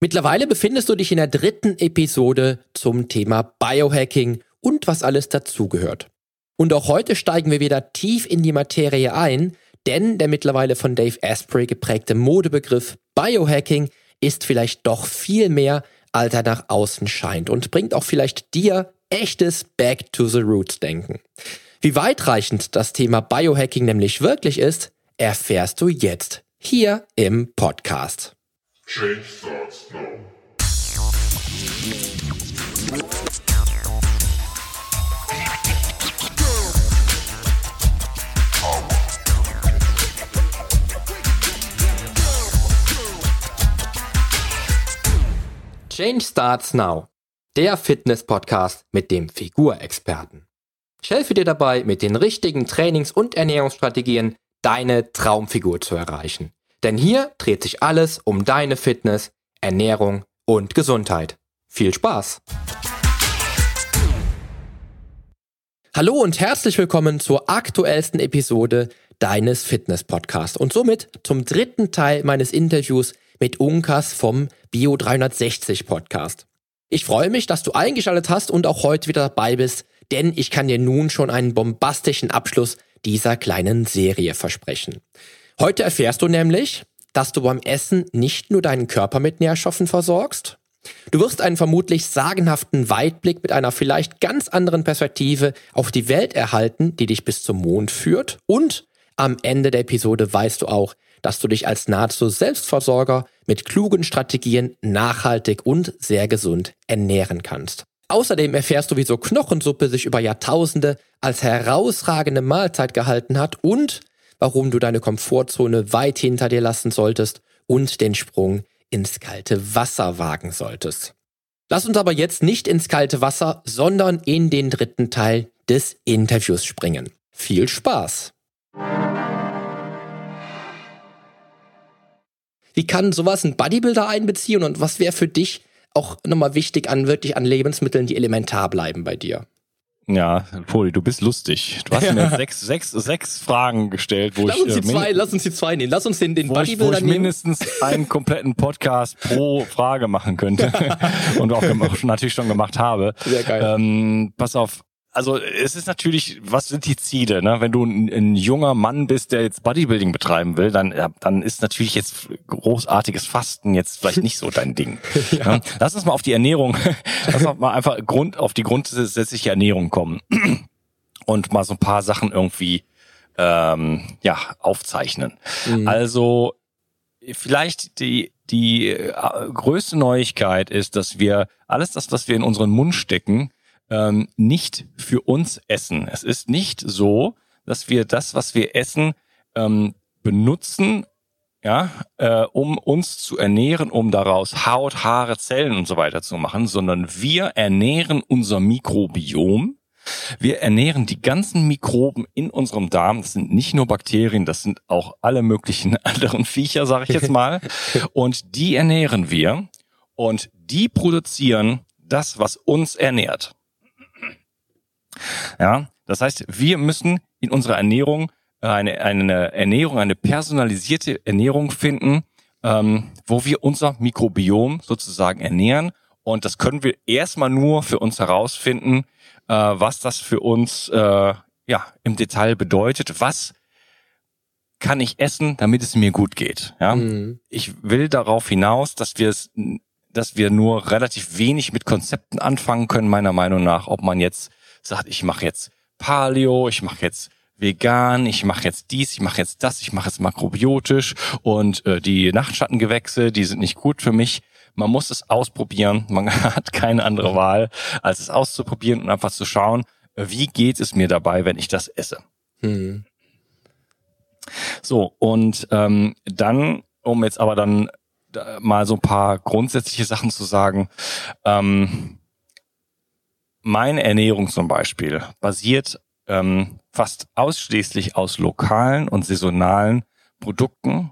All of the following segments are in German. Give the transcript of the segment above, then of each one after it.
Mittlerweile befindest du dich in der dritten Episode zum Thema Biohacking und was alles dazugehört. Und auch heute steigen wir wieder tief in die Materie ein, denn der mittlerweile von Dave Asprey geprägte Modebegriff Biohacking ist vielleicht doch viel mehr, als er nach außen scheint und bringt auch vielleicht dir echtes Back to the Roots Denken. Wie weitreichend das Thema Biohacking nämlich wirklich ist, erfährst du jetzt hier im Podcast. Change starts now. Change Starts Now, der Fitness-Podcast mit dem Figurexperten. Ich helfe dir dabei, mit den richtigen Trainings- und Ernährungsstrategien deine Traumfigur zu erreichen. Denn hier dreht sich alles um deine Fitness, Ernährung und Gesundheit. Viel Spaß! Hallo und herzlich willkommen zur aktuellsten Episode deines Fitness-Podcasts und somit zum dritten Teil meines Interviews mit Unkas vom Bio 360 Podcast. Ich freue mich, dass du eingeschaltet hast und auch heute wieder dabei bist, denn ich kann dir nun schon einen bombastischen Abschluss dieser kleinen Serie versprechen. Heute erfährst du nämlich, dass du beim Essen nicht nur deinen Körper mit Nährstoffen versorgst, Du wirst einen vermutlich sagenhaften Weitblick mit einer vielleicht ganz anderen Perspektive auf die Welt erhalten, die dich bis zum Mond führt. Und am Ende der Episode weißt du auch, dass du dich als nahezu Selbstversorger mit klugen Strategien nachhaltig und sehr gesund ernähren kannst. Außerdem erfährst du, wieso Knochensuppe sich über Jahrtausende als herausragende Mahlzeit gehalten hat und warum du deine Komfortzone weit hinter dir lassen solltest und den Sprung ins kalte Wasser wagen solltest. Lass uns aber jetzt nicht ins kalte Wasser, sondern in den dritten Teil des Interviews springen. Viel Spaß! Wie kann sowas ein Bodybuilder einbeziehen und was wäre für dich auch nochmal wichtig an wirklich an Lebensmitteln, die elementar bleiben bei dir? Ja, Poli, du bist lustig. Du hast ja. mir sechs, sechs, sechs Fragen gestellt, wo lass ich. Uns die äh, zwei, lass uns die zwei nehmen. Lass uns den, den wo ich, wo ich mindestens einen kompletten Podcast pro Frage machen könnte. Und auch, auch natürlich schon gemacht habe. Sehr geil. Ähm, pass auf, also es ist natürlich, was sind die Ziele? Ne? Wenn du ein, ein, junger Mann bist, der jetzt Bodybuilding betreiben will, dann, dann ist natürlich jetzt großartiges Fasten jetzt vielleicht nicht so dein Ding. ja. Ne? Lass uns mal auf die Ernährung, lass uns mal einfach Grund, auf die grundsätzliche Ernährung kommen und mal so ein paar Sachen irgendwie ähm, ja aufzeichnen. Mhm. Also vielleicht die die äh, größte Neuigkeit ist, dass wir alles das, was wir in unseren Mund stecken, ähm, nicht für uns essen. Es ist nicht so, dass wir das, was wir essen, ähm, benutzen, ja, äh, um uns zu ernähren, um daraus Haut, Haare, Zellen und so weiter zu machen, sondern wir ernähren unser Mikrobiom. Wir ernähren die ganzen Mikroben in unserem Darm. Das sind nicht nur Bakterien, das sind auch alle möglichen anderen Viecher, sage ich jetzt mal. Und die ernähren wir und die produzieren das, was uns ernährt. Ja, das heißt, wir müssen in unserer Ernährung äh, eine, eine Ernährung, eine personalisierte Ernährung finden, ähm, wo wir unser Mikrobiom sozusagen ernähren. Und das können wir erstmal nur für uns herausfinden, äh, was das für uns äh, ja im Detail bedeutet. Was kann ich essen, damit es mir gut geht? Ja, mhm. ich will darauf hinaus, dass wir es dass wir nur relativ wenig mit Konzepten anfangen können, meiner Meinung nach, ob man jetzt sagt, ich mache jetzt Paleo, ich mache jetzt vegan, ich mache jetzt dies, ich mache jetzt das, ich mache jetzt makrobiotisch und äh, die Nachtschattengewächse, die sind nicht gut für mich. Man muss es ausprobieren, man hat keine andere Wahl, als es auszuprobieren und einfach zu schauen, wie geht es mir dabei, wenn ich das esse. Hm. So, und ähm, dann, um jetzt aber dann mal so ein paar grundsätzliche Sachen zu sagen, ähm, meine Ernährung zum Beispiel basiert ähm, fast ausschließlich aus lokalen und saisonalen Produkten,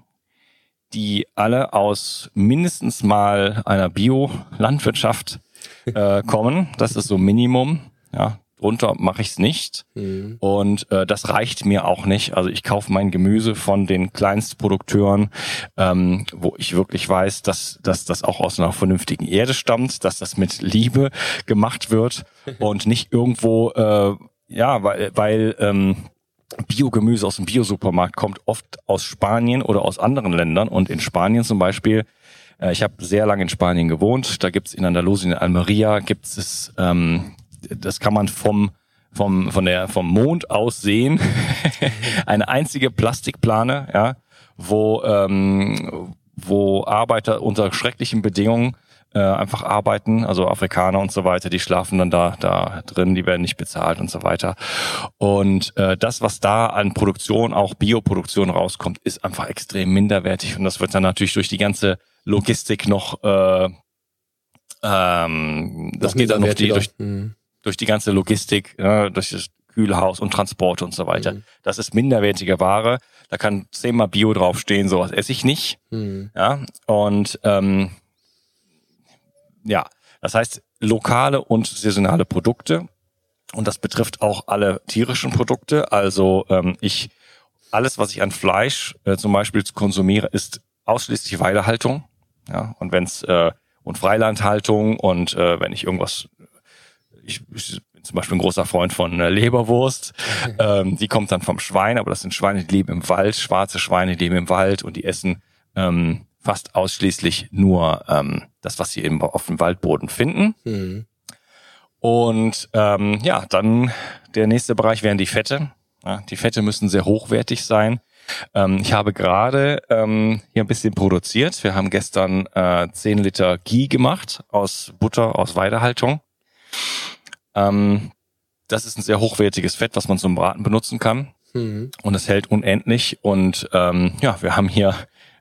die alle aus mindestens mal einer Bio-Landwirtschaft äh, kommen. Das ist so Minimum. Ja, drunter mache ich es nicht. Mhm. Und äh, das reicht mir auch nicht. Also ich kaufe mein Gemüse von den Kleinstprodukteuren, ähm, wo ich wirklich weiß, dass, dass das auch aus einer vernünftigen Erde stammt, dass das mit Liebe gemacht wird und nicht irgendwo, äh, ja, weil, weil ähm, Biogemüse aus dem Biosupermarkt kommt oft aus Spanien oder aus anderen Ländern. Und in Spanien zum Beispiel äh, ich habe sehr lange in Spanien gewohnt. Da gibt's in Andalusien, in Almeria, gibt's es, ähm, das kann man vom vom von der vom Mond aus sehen. Eine einzige Plastikplane, ja, wo ähm, wo Arbeiter unter schrecklichen Bedingungen äh, einfach arbeiten, also Afrikaner und so weiter, die schlafen dann da da drin, die werden nicht bezahlt und so weiter. Und äh, das, was da an Produktion, auch Bioproduktion rauskommt, ist einfach extrem minderwertig und das wird dann natürlich durch die ganze Logistik noch, äh, ähm, das geht dann noch die, durch, mhm. Durch die ganze Logistik, ja, durch das Kühlhaus und Transporte und so weiter. Mhm. Das ist minderwertige Ware. Da kann zehnmal Bio draufstehen, sowas esse ich nicht. Mhm. Ja, und ähm, ja, das heißt lokale und saisonale Produkte. Und das betrifft auch alle tierischen Produkte. Also ähm, ich alles, was ich an Fleisch äh, zum Beispiel konsumiere, ist ausschließlich Weidehaltung. Ja, und wenn's äh, und Freilandhaltung und äh, wenn ich irgendwas, ich, ich bin zum Beispiel ein großer Freund von äh, Leberwurst, ähm, die kommt dann vom Schwein, aber das sind Schweine, die leben im Wald, schwarze Schweine die leben im Wald und die essen ähm, fast ausschließlich nur ähm, das, was sie eben auf dem Waldboden finden. Mhm. Und ähm, ja, dann der nächste Bereich wären die Fette. Ja, die Fette müssen sehr hochwertig sein. Ähm, ich habe gerade ähm, hier ein bisschen produziert. Wir haben gestern äh, 10 Liter Ghee gemacht aus Butter, aus Weidehaltung. Ähm, das ist ein sehr hochwertiges Fett, was man zum Braten benutzen kann. Mhm. Und es hält unendlich. Und ähm, ja, wir haben hier,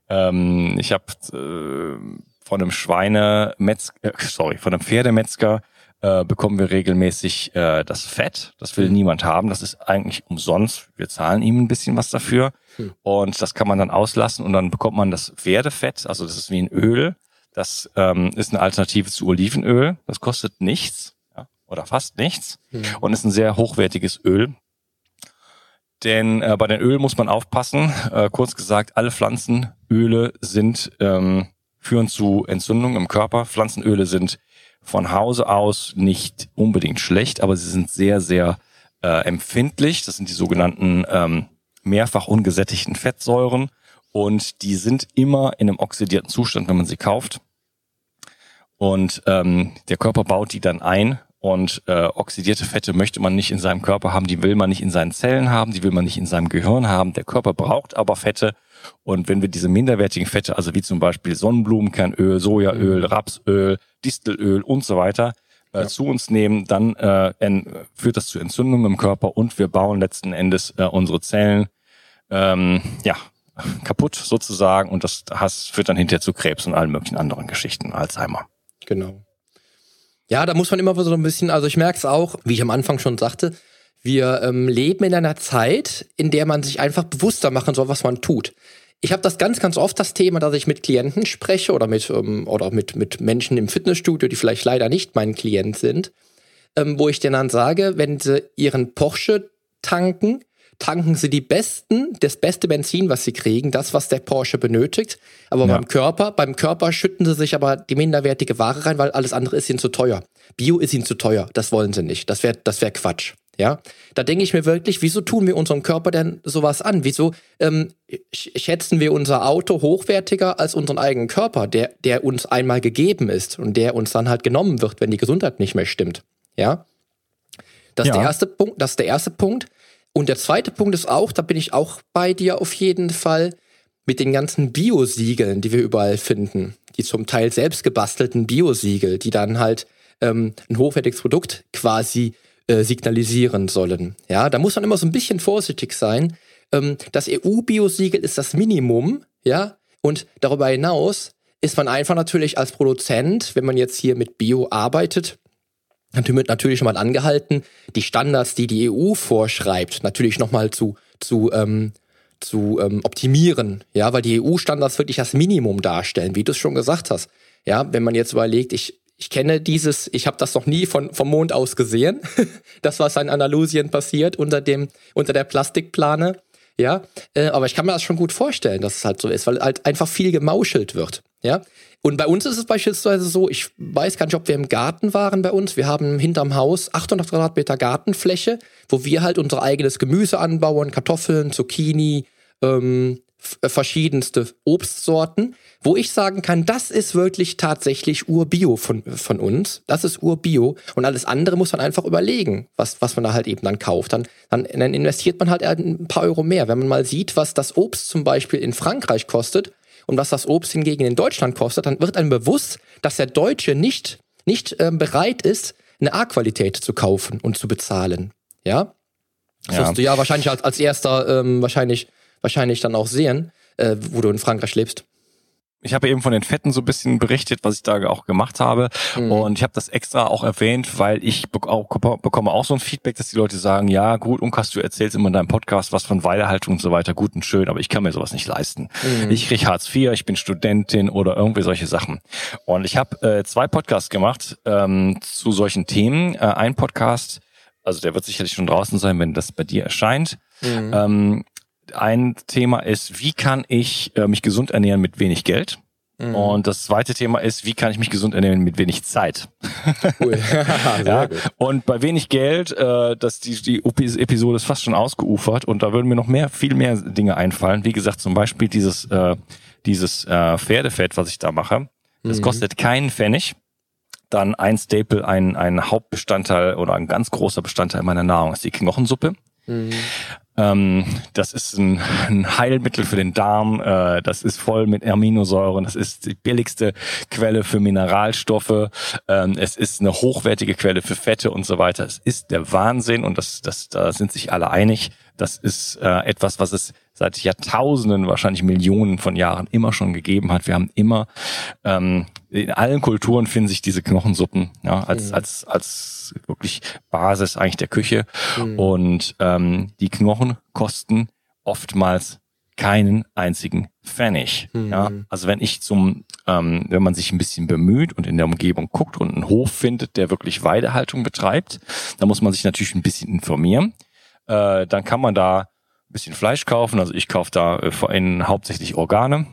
ähm, ich habe äh, von einem Schweinemetzger, äh, sorry, von einem Pferdemetzger äh, bekommen wir regelmäßig äh, das Fett. Das will mhm. niemand haben. Das ist eigentlich umsonst. Wir zahlen ihm ein bisschen was dafür. Mhm. Und das kann man dann auslassen und dann bekommt man das Pferdefett. Also das ist wie ein Öl. Das ähm, ist eine Alternative zu Olivenöl. Das kostet nichts oder fast nichts mhm. und ist ein sehr hochwertiges Öl. Denn äh, bei den Ölen muss man aufpassen. Äh, kurz gesagt, alle Pflanzenöle sind ähm, führen zu Entzündungen im Körper. Pflanzenöle sind von Hause aus nicht unbedingt schlecht, aber sie sind sehr, sehr äh, empfindlich. Das sind die sogenannten ähm, mehrfach ungesättigten Fettsäuren und die sind immer in einem oxidierten Zustand, wenn man sie kauft. Und ähm, der Körper baut die dann ein und äh, oxidierte Fette möchte man nicht in seinem Körper haben, die will man nicht in seinen Zellen haben, die will man nicht in seinem Gehirn haben. Der Körper braucht aber Fette. Und wenn wir diese minderwertigen Fette, also wie zum Beispiel Sonnenblumenkernöl, Sojaöl, mhm. Rapsöl, Distelöl und so weiter, äh, ja. zu uns nehmen, dann äh, führt das zu Entzündungen im Körper und wir bauen letzten Endes äh, unsere Zellen ähm, ja kaputt sozusagen und das has, führt dann hinterher zu Krebs und allen möglichen anderen Geschichten, Alzheimer. Genau. Ja, da muss man immer so ein bisschen, also ich merke es auch, wie ich am Anfang schon sagte, wir ähm, leben in einer Zeit, in der man sich einfach bewusster machen soll, was man tut. Ich habe das ganz, ganz oft das Thema, dass ich mit Klienten spreche oder mit ähm, oder mit mit Menschen im Fitnessstudio, die vielleicht leider nicht mein Klient sind, ähm, wo ich denen dann sage, wenn sie ihren Porsche tanken, tanken sie die besten, das beste Benzin, was sie kriegen, das, was der Porsche benötigt. Aber ja. beim Körper, beim Körper schütten sie sich aber die minderwertige Ware rein, weil alles andere ist ihnen zu teuer. Bio ist ihnen zu teuer. Das wollen sie nicht. Das wäre, das wäre Quatsch. Ja, da denke ich mir wirklich, wieso tun wir unserem Körper denn sowas an? Wieso ähm, schätzen wir unser Auto hochwertiger als unseren eigenen Körper, der, der uns einmal gegeben ist und der uns dann halt genommen wird, wenn die Gesundheit nicht mehr stimmt? Ja, das ist der erste Punkt. Das ist der erste Punkt. Und der zweite Punkt ist auch, da bin ich auch bei dir auf jeden Fall, mit den ganzen Biosiegeln, die wir überall finden, die zum Teil selbst gebastelten Biosiegel, die dann halt ähm, ein hochwertiges Produkt quasi äh, signalisieren sollen. Ja, da muss man immer so ein bisschen vorsichtig sein. Ähm, das EU-Biosiegel ist das Minimum, ja, und darüber hinaus ist man einfach natürlich als Produzent, wenn man jetzt hier mit Bio arbeitet, natürlich, natürlich mal angehalten, die Standards, die die EU vorschreibt, natürlich nochmal zu, zu, ähm, zu ähm, optimieren, ja, weil die EU-Standards wirklich das Minimum darstellen, wie du es schon gesagt hast. Ja, wenn man jetzt überlegt, ich, ich kenne dieses, ich habe das noch nie von, vom Mond aus gesehen, das, was in Andalusien passiert unter dem, unter der Plastikplane. Ja, äh, aber ich kann mir das schon gut vorstellen, dass es halt so ist, weil halt einfach viel gemauschelt wird. Ja, und bei uns ist es beispielsweise so, ich weiß gar nicht, ob wir im Garten waren bei uns. Wir haben hinterm Haus 800 Quadratmeter Gartenfläche, wo wir halt unser eigenes Gemüse anbauen, Kartoffeln, Zucchini, ähm, äh, verschiedenste Obstsorten, wo ich sagen kann, das ist wirklich tatsächlich Urbio von, von uns. Das ist Urbio. Und alles andere muss man einfach überlegen, was, was man da halt eben dann kauft. Dann, dann, dann investiert man halt ein paar Euro mehr. Wenn man mal sieht, was das Obst zum Beispiel in Frankreich kostet und was das Obst hingegen in Deutschland kostet, dann wird einem bewusst, dass der Deutsche nicht, nicht ähm, bereit ist, eine A-Qualität zu kaufen und zu bezahlen. Ja? Das ja. wirst du ja wahrscheinlich als, als erster ähm, wahrscheinlich wahrscheinlich dann auch sehen, äh, wo du in Frankreich lebst. Ich habe eben von den Fetten so ein bisschen berichtet, was ich da auch gemacht habe. Mhm. Und ich habe das extra auch erwähnt, weil ich be auch, bekomme auch so ein Feedback, dass die Leute sagen, ja gut, Unkas, du erzählst immer in deinem Podcast was von Weidehaltung und so weiter, gut und schön, aber ich kann mir sowas nicht leisten. Mhm. Ich krieg Hartz IV, ich bin Studentin oder irgendwie solche Sachen. Und ich habe äh, zwei Podcasts gemacht ähm, zu solchen Themen. Äh, ein Podcast, also der wird sicherlich schon draußen sein, wenn das bei dir erscheint. Mhm. Ähm, ein Thema ist, wie kann ich äh, mich gesund ernähren mit wenig Geld? Mhm. Und das zweite Thema ist, wie kann ich mich gesund ernähren mit wenig Zeit? Cool. ja. Und bei wenig Geld, äh, dass die, die Episode ist fast schon ausgeufert und da würden mir noch mehr, viel mehr Dinge einfallen. Wie gesagt, zum Beispiel dieses, äh, dieses äh, Pferdefett, was ich da mache. Das mhm. kostet keinen Pfennig. Dann ein Staple, ein, ein Hauptbestandteil oder ein ganz großer Bestandteil meiner Nahrung ist die Knochensuppe. Mhm. Ähm, das ist ein, ein, Heilmittel für den Darm. Äh, das ist voll mit Aminosäuren. Das ist die billigste Quelle für Mineralstoffe. Ähm, es ist eine hochwertige Quelle für Fette und so weiter. Es ist der Wahnsinn und das, das, da sind sich alle einig. Das ist äh, etwas, was es seit Jahrtausenden, wahrscheinlich Millionen von Jahren immer schon gegeben hat. Wir haben immer ähm, in allen Kulturen finden sich diese Knochensuppen ja, als, mhm. als, als wirklich Basis eigentlich der Küche. Mhm. Und ähm, die Knochen kosten oftmals keinen einzigen Pfennig. Mhm. Ja, also wenn ich zum, ähm, wenn man sich ein bisschen bemüht und in der Umgebung guckt und einen Hof findet, der wirklich Weidehaltung betreibt, dann muss man sich natürlich ein bisschen informieren. Äh, dann kann man da ein bisschen Fleisch kaufen. Also ich kaufe da äh, vor allem hauptsächlich Organe,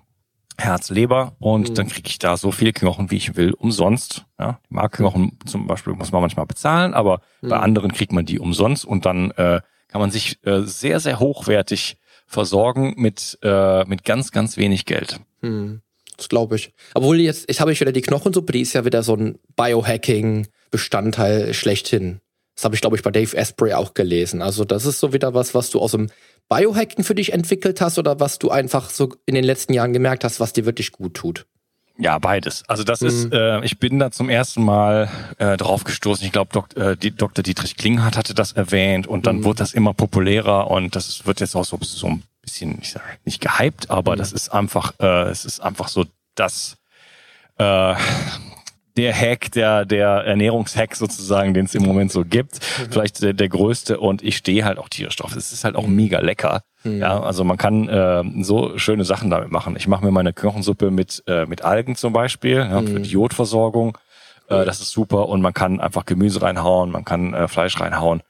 Herz, Leber und mhm. dann kriege ich da so viele Knochen, wie ich will, umsonst. Ja, die Markknochen zum Beispiel muss man manchmal bezahlen, aber mhm. bei anderen kriegt man die umsonst und dann äh, kann man sich äh, sehr, sehr hochwertig versorgen mit, äh, mit ganz, ganz wenig Geld. Mhm. Das glaube ich. Obwohl jetzt, jetzt habe ich wieder die Knochensuppe, die ist ja wieder so ein Biohacking-Bestandteil schlechthin. Das habe ich, glaube ich, bei Dave Asprey auch gelesen. Also das ist so wieder was, was du aus dem Biohacken für dich entwickelt hast oder was du einfach so in den letzten Jahren gemerkt hast, was dir wirklich gut tut? Ja, beides. Also das mhm. ist, äh, ich bin da zum ersten Mal äh, drauf gestoßen. Ich glaube, Dok äh, die, Dr. Dietrich Klinghardt hatte das erwähnt und dann mhm. wurde das immer populärer und das wird jetzt auch so, so ein bisschen, ich sag nicht gehypt, aber mhm. das ist einfach, äh, es ist einfach so das äh, der Hack, der, der Ernährungshack sozusagen, den es im Moment so gibt. Mhm. Vielleicht der, der größte und ich stehe halt auch tierisch drauf. Es ist halt auch mega lecker. Mhm. Ja, also man kann äh, so schöne Sachen damit machen. Ich mache mir meine Knochensuppe mit, äh, mit Algen zum Beispiel, ja, mhm. für die Jodversorgung. Äh, das ist super und man kann einfach Gemüse reinhauen, man kann äh, Fleisch reinhauen.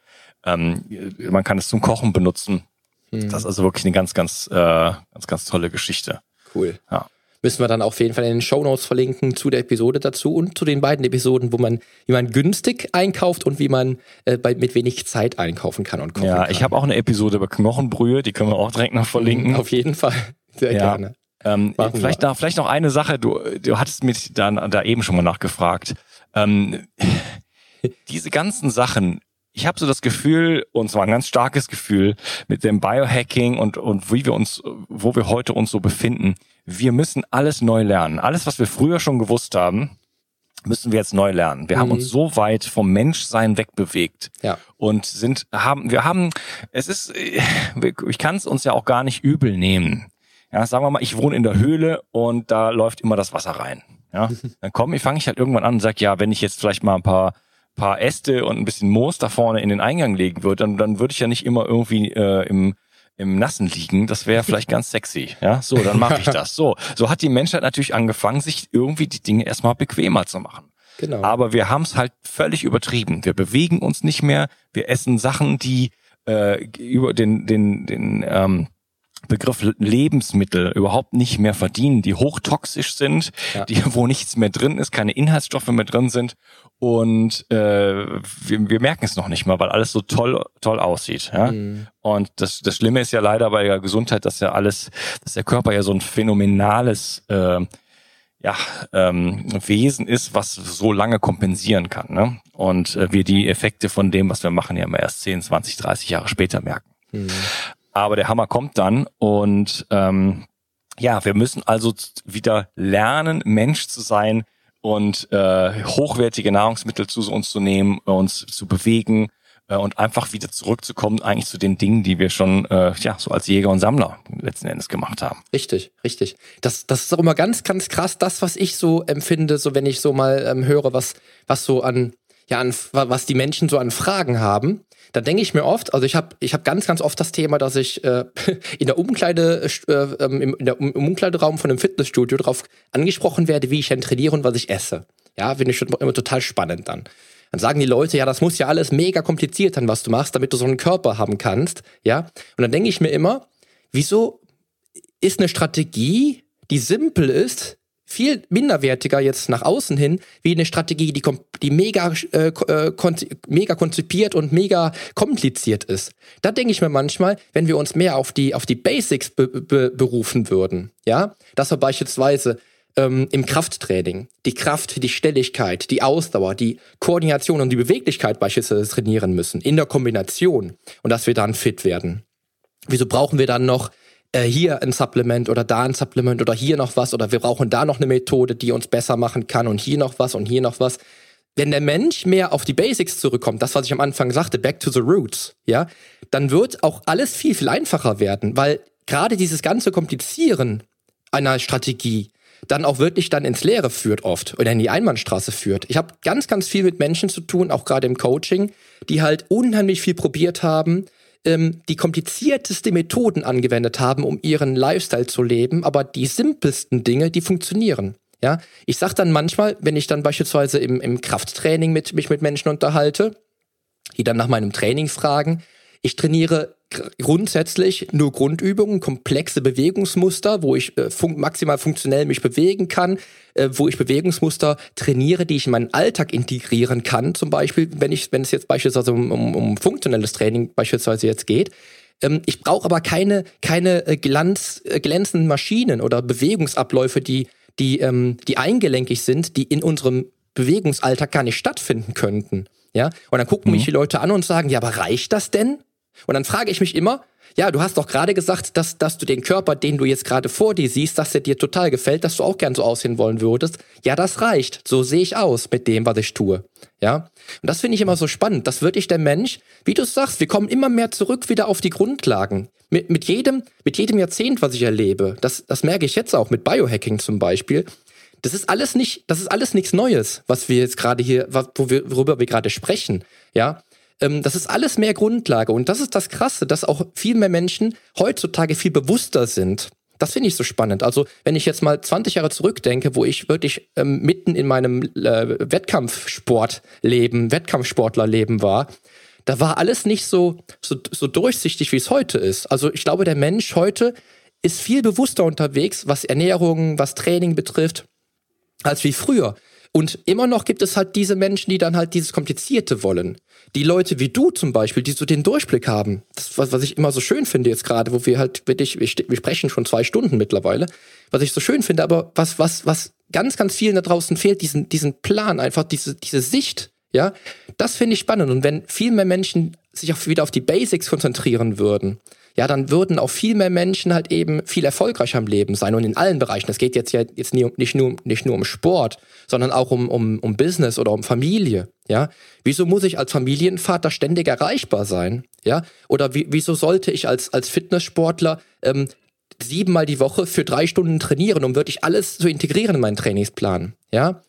Ähm, man kann es zum Kochen benutzen. Mhm. Das ist also wirklich eine ganz, ganz, äh, ganz, ganz tolle Geschichte. Cool. Ja müssen wir dann auf jeden Fall in den Show Notes verlinken zu der Episode dazu und zu den beiden Episoden, wo man, wie man günstig einkauft und wie man äh, bei, mit wenig Zeit einkaufen kann und kochen ja, kann. ich habe auch eine Episode über Knochenbrühe, die können wir auch direkt noch verlinken. Auf jeden Fall, sehr ja. gerne. Ähm, vielleicht, noch, vielleicht noch eine Sache, du, du hattest mich dann da eben schon mal nachgefragt. Ähm, diese ganzen Sachen, ich habe so das Gefühl, und zwar ein ganz starkes Gefühl, mit dem Biohacking und, und wie wir uns, wo wir heute uns so befinden, wir müssen alles neu lernen. Alles, was wir früher schon gewusst haben, müssen wir jetzt neu lernen. Wir mhm. haben uns so weit vom Menschsein wegbewegt ja. und sind haben wir haben es ist ich kann es uns ja auch gar nicht übel nehmen. Ja, sagen wir mal, ich wohne in der Höhle und da läuft immer das Wasser rein. Ja, dann komme ich fange ich halt irgendwann an und sag ja, wenn ich jetzt vielleicht mal ein paar paar Äste und ein bisschen Moos da vorne in den Eingang legen würde, dann dann würde ich ja nicht immer irgendwie äh, im im Nassen liegen, das wäre vielleicht ganz sexy. Ja, so, dann mache ich das. So, so hat die Menschheit natürlich angefangen, sich irgendwie die Dinge erstmal bequemer zu machen. Genau. Aber wir haben es halt völlig übertrieben. Wir bewegen uns nicht mehr. Wir essen Sachen, die äh, über den, den, den ähm, Begriff Lebensmittel überhaupt nicht mehr verdienen, die hochtoxisch sind, ja. die wo nichts mehr drin ist, keine Inhaltsstoffe mehr drin sind und äh, wir, wir merken es noch nicht mal, weil alles so toll toll aussieht. Ja? Mhm. Und das das Schlimme ist ja leider bei der Gesundheit, dass ja alles, dass der Körper ja so ein phänomenales äh, ja, ähm, Wesen ist, was so lange kompensieren kann. Ne? Und äh, wir die Effekte von dem, was wir machen, ja immer erst 10, 20, 30 Jahre später merken. Mhm. Aber der Hammer kommt dann und ähm, ja, wir müssen also wieder lernen, Mensch zu sein und äh, hochwertige Nahrungsmittel zu uns zu nehmen, uns zu bewegen äh, und einfach wieder zurückzukommen eigentlich zu den Dingen, die wir schon äh, ja so als Jäger und Sammler letzten Endes gemacht haben. Richtig, richtig. Das, das ist auch immer ganz, ganz krass, das, was ich so empfinde, so wenn ich so mal ähm, höre, was, was so an ja, an, was die Menschen so an Fragen haben da denke ich mir oft, also ich habe ich hab ganz, ganz oft das Thema, dass ich äh, in der Umkleide, äh, ähm, im, in der, im Umkleideraum von einem Fitnessstudio darauf angesprochen werde, wie ich denn trainiere und was ich esse. Ja, finde ich schon immer total spannend dann. Dann sagen die Leute, ja, das muss ja alles mega kompliziert sein, was du machst, damit du so einen Körper haben kannst. Ja, und dann denke ich mir immer, wieso ist eine Strategie, die simpel ist, viel minderwertiger jetzt nach außen hin, wie eine Strategie, die, die mega, äh, äh mega konzipiert und mega kompliziert ist. Da denke ich mir manchmal, wenn wir uns mehr auf die, auf die Basics be be berufen würden, ja, dass wir beispielsweise ähm, im Krafttraining die Kraft, die Stelligkeit, die Ausdauer, die Koordination und die Beweglichkeit beispielsweise trainieren müssen, in der Kombination und dass wir dann fit werden. Wieso brauchen wir dann noch äh, hier ein Supplement oder da ein Supplement oder hier noch was oder wir brauchen da noch eine Methode, die uns besser machen kann und hier noch was und hier noch was. Wenn der Mensch mehr auf die Basics zurückkommt, das, was ich am Anfang sagte, back to the roots, ja, dann wird auch alles viel, viel einfacher werden, weil gerade dieses ganze Komplizieren einer Strategie dann auch wirklich dann ins Leere führt oft oder in die Einbahnstraße führt. Ich habe ganz, ganz viel mit Menschen zu tun, auch gerade im Coaching, die halt unheimlich viel probiert haben, ähm, die komplizierteste Methoden angewendet haben, um ihren Lifestyle zu leben, aber die simpelsten Dinge, die funktionieren. Ja, ich sag dann manchmal, wenn ich dann beispielsweise im, im Krafttraining mit, mich mit Menschen unterhalte, die dann nach meinem Training fragen, ich trainiere grundsätzlich nur Grundübungen, komplexe Bewegungsmuster, wo ich äh, fun maximal funktionell mich bewegen kann, äh, wo ich Bewegungsmuster trainiere, die ich in meinen Alltag integrieren kann. Zum Beispiel, wenn ich, wenn es jetzt beispielsweise um, um, um funktionelles Training beispielsweise jetzt geht. Ähm, ich brauche aber keine, keine äh, Glanz, äh, glänzenden Maschinen oder Bewegungsabläufe, die, die, ähm, die eingelenkig sind, die in unserem Bewegungsalltag gar nicht stattfinden könnten. Ja, und dann gucken mhm. mich die Leute an und sagen, ja, aber reicht das denn? Und dann frage ich mich immer, ja, du hast doch gerade gesagt, dass, dass du den Körper, den du jetzt gerade vor dir siehst, dass er dir total gefällt, dass du auch gern so aussehen wollen würdest. Ja, das reicht. So sehe ich aus mit dem, was ich tue. Ja. Und das finde ich immer so spannend, dass wirklich der Mensch, wie du sagst, wir kommen immer mehr zurück wieder auf die Grundlagen. Mit, mit jedem, mit jedem Jahrzehnt, was ich erlebe, das, das merke ich jetzt auch mit Biohacking zum Beispiel. Das ist alles nicht, das ist alles nichts Neues, was wir jetzt gerade hier, worüber wir gerade sprechen. Ja. Ähm, das ist alles mehr Grundlage. Und das ist das Krasse, dass auch viel mehr Menschen heutzutage viel bewusster sind. Das finde ich so spannend. Also, wenn ich jetzt mal 20 Jahre zurückdenke, wo ich wirklich ähm, mitten in meinem äh, Wettkampfsportleben, Wettkampfsportlerleben war, da war alles nicht so, so, so durchsichtig, wie es heute ist. Also, ich glaube, der Mensch heute ist viel bewusster unterwegs, was Ernährung, was Training betrifft, als wie früher. Und immer noch gibt es halt diese Menschen, die dann halt dieses Komplizierte wollen. Die Leute wie du zum Beispiel, die so den Durchblick haben. Das, was, was ich immer so schön finde jetzt gerade, wo wir halt wirklich, wir, sprechen schon zwei Stunden mittlerweile. Was ich so schön finde, aber was, was, was ganz, ganz vielen da draußen fehlt, diesen, diesen Plan, einfach diese, diese Sicht, ja, das finde ich spannend. Und wenn viel mehr Menschen sich auch wieder auf die Basics konzentrieren würden, ja, dann würden auch viel mehr Menschen halt eben viel erfolgreicher im Leben sein und in allen Bereichen. Es geht jetzt ja jetzt nicht, nur, nicht nur um Sport, sondern auch um, um, um Business oder um Familie. Ja, wieso muss ich als Familienvater ständig erreichbar sein? Ja, oder wie, wieso sollte ich als, als Fitnesssportler ähm, siebenmal die Woche für drei Stunden trainieren, um wirklich alles zu integrieren in meinen Trainingsplan? Ja,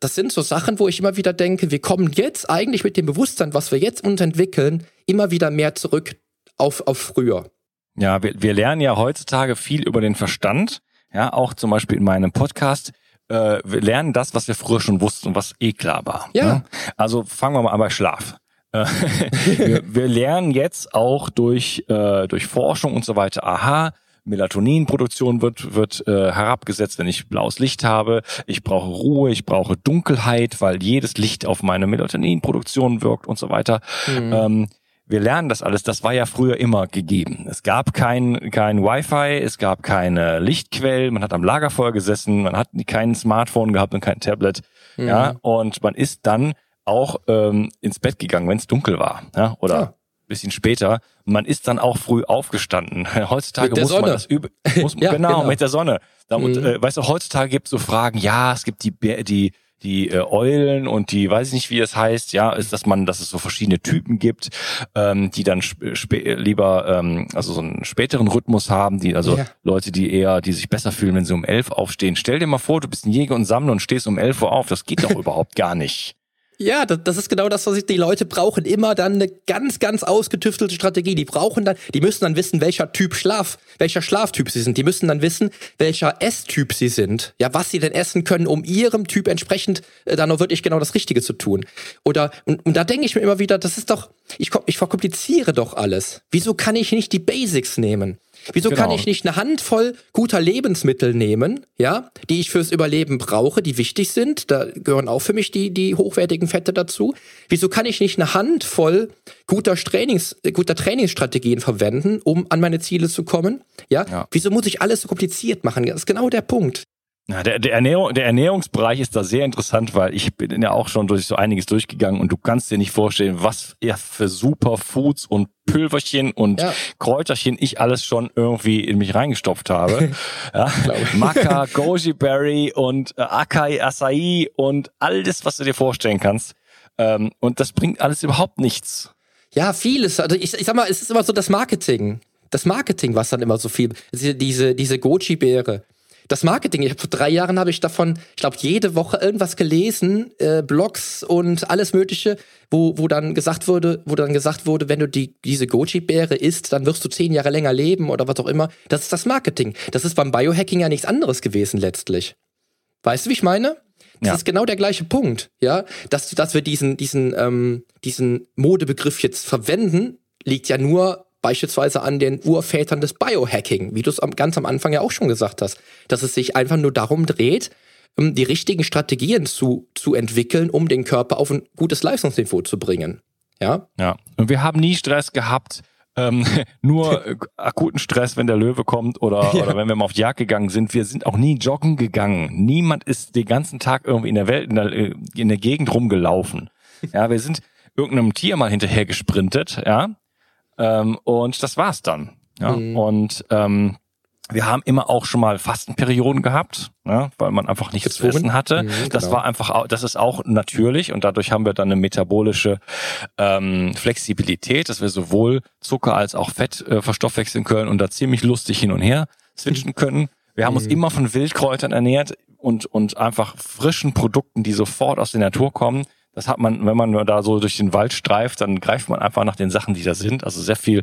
das sind so Sachen, wo ich immer wieder denke, wir kommen jetzt eigentlich mit dem Bewusstsein, was wir jetzt uns entwickeln, immer wieder mehr zurück auf, auf früher. Ja, wir, wir lernen ja heutzutage viel über den Verstand. Ja, auch zum Beispiel in meinem Podcast äh, wir lernen das, was wir früher schon wussten und was eh klar war. Ja. Ne? Also fangen wir mal an bei Schlaf. Äh, wir, wir lernen jetzt auch durch, äh, durch Forschung und so weiter, aha, Melatoninproduktion wird, wird äh, herabgesetzt, wenn ich blaues Licht habe. Ich brauche Ruhe, ich brauche Dunkelheit, weil jedes Licht auf meine Melatoninproduktion wirkt und so weiter. Mhm. Ähm, wir lernen das alles. Das war ja früher immer gegeben. Es gab kein, kein Wi-Fi, es gab keine Lichtquellen, man hat am Lagerfeuer gesessen, man hat kein Smartphone gehabt und kein Tablet. Mhm. Ja, und man ist dann auch ähm, ins Bett gegangen, wenn es dunkel war. Ja, oder ja. bisschen später. Man ist dann auch früh aufgestanden. Heutzutage muss Sonne. man das üben. Ja, genau, genau, mit der Sonne. Da, mhm. äh, weißt du, heutzutage gibt es so Fragen, ja, es gibt die, die die äh, Eulen und die, weiß ich nicht, wie es heißt, ja, ist, dass man, dass es so verschiedene Typen gibt, ähm, die dann lieber, ähm, also so einen späteren Rhythmus haben, die, also ja. Leute, die eher, die sich besser fühlen, wenn sie um elf aufstehen. Stell dir mal vor, du bist ein Jäger und Sammler und stehst um elf Uhr auf. Das geht doch überhaupt gar nicht. Ja, das, das ist genau das, was ich, die Leute brauchen. Immer dann eine ganz, ganz ausgetüftelte Strategie. Die brauchen dann, die müssen dann wissen, welcher Typ Schlaf, welcher Schlaftyp sie sind. Die müssen dann wissen, welcher Esstyp sie sind. Ja, was sie denn essen können, um ihrem Typ entsprechend äh, dann auch wirklich genau das Richtige zu tun. Oder, und, und da denke ich mir immer wieder, das ist doch, ich, ich verkompliziere doch alles. Wieso kann ich nicht die Basics nehmen? Wieso genau. kann ich nicht eine Handvoll guter Lebensmittel nehmen, ja, die ich fürs Überleben brauche, die wichtig sind? Da gehören auch für mich die, die hochwertigen Fette dazu. Wieso kann ich nicht eine Handvoll guter Trainings, guter Trainingsstrategien verwenden, um an meine Ziele zu kommen? Ja? ja. Wieso muss ich alles so kompliziert machen? Das ist genau der Punkt. Ja, der, der, Ernährung, der Ernährungsbereich ist da sehr interessant, weil ich bin ja auch schon durch so einiges durchgegangen und du kannst dir nicht vorstellen, was ja für Superfoods und Pülverchen und ja. Kräuterchen ich alles schon irgendwie in mich reingestopft habe. ja. Maca, Goji Berry und äh, Akai Acai und alles, was du dir vorstellen kannst. Ähm, und das bringt alles überhaupt nichts. Ja, vieles. Also ich, ich sag mal, es ist immer so das Marketing. Das Marketing, was dann immer so viel, diese, diese Goji-Beere das Marketing. Ich hab, vor drei Jahren habe ich davon, ich glaube, jede Woche irgendwas gelesen, äh, Blogs und alles Mögliche, wo, wo dann gesagt wurde, wo dann gesagt wurde, wenn du die, diese Goji-Beere isst, dann wirst du zehn Jahre länger leben oder was auch immer. Das ist das Marketing. Das ist beim Biohacking ja nichts anderes gewesen letztlich. Weißt du, wie ich meine? Das ja. ist genau der gleiche Punkt, ja. Dass, dass wir diesen, diesen, ähm, diesen Modebegriff jetzt verwenden, liegt ja nur beispielsweise an den Urvätern des Biohacking, wie du es ganz am Anfang ja auch schon gesagt hast, dass es sich einfach nur darum dreht, um die richtigen Strategien zu, zu entwickeln, um den Körper auf ein gutes Leistungsniveau zu bringen. Ja. Ja. Und wir haben nie Stress gehabt, ähm, nur akuten Stress, wenn der Löwe kommt oder, ja. oder wenn wir mal auf die Jagd gegangen sind. Wir sind auch nie joggen gegangen. Niemand ist den ganzen Tag irgendwie in der Welt, in der, in der Gegend rumgelaufen. Ja, wir sind irgendeinem Tier mal hinterher gesprintet, ja, ähm, und das war's dann. Ja? Mhm. Und ähm, wir haben immer auch schon mal Fastenperioden gehabt, ne, weil man einfach nichts zu essen hatte. Mhm, das genau. war einfach, das ist auch natürlich und dadurch haben wir dann eine metabolische ähm, Flexibilität, dass wir sowohl Zucker als auch Fett äh, verstoffwechseln können und da ziemlich lustig hin und her switchen können. Wir haben uns mhm. immer von Wildkräutern ernährt und, und einfach frischen Produkten, die sofort aus der Natur kommen. Das hat man, wenn man da so durch den Wald streift, dann greift man einfach nach den Sachen, die da sind. Also sehr viel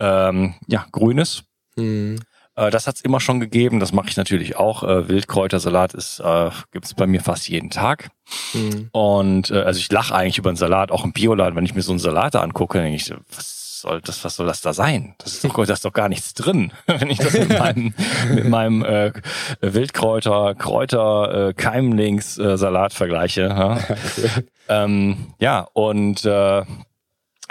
ähm, ja, Grünes. Mhm. Äh, das hat's immer schon gegeben. Das mache ich natürlich auch. Äh, Wildkräutersalat ist äh, gibt es bei mir fast jeden Tag. Mhm. Und äh, also ich lache eigentlich über einen Salat, auch im Bioladen, wenn ich mir so einen Salat angucke, denke ich, was soll das, was soll das da sein? Das ist doch, da ist doch gar nichts drin, wenn ich das mit meinem, mit meinem äh, Wildkräuter, Kräuter, äh, Keimlings äh, Salat vergleiche. Ja, ähm, ja und äh,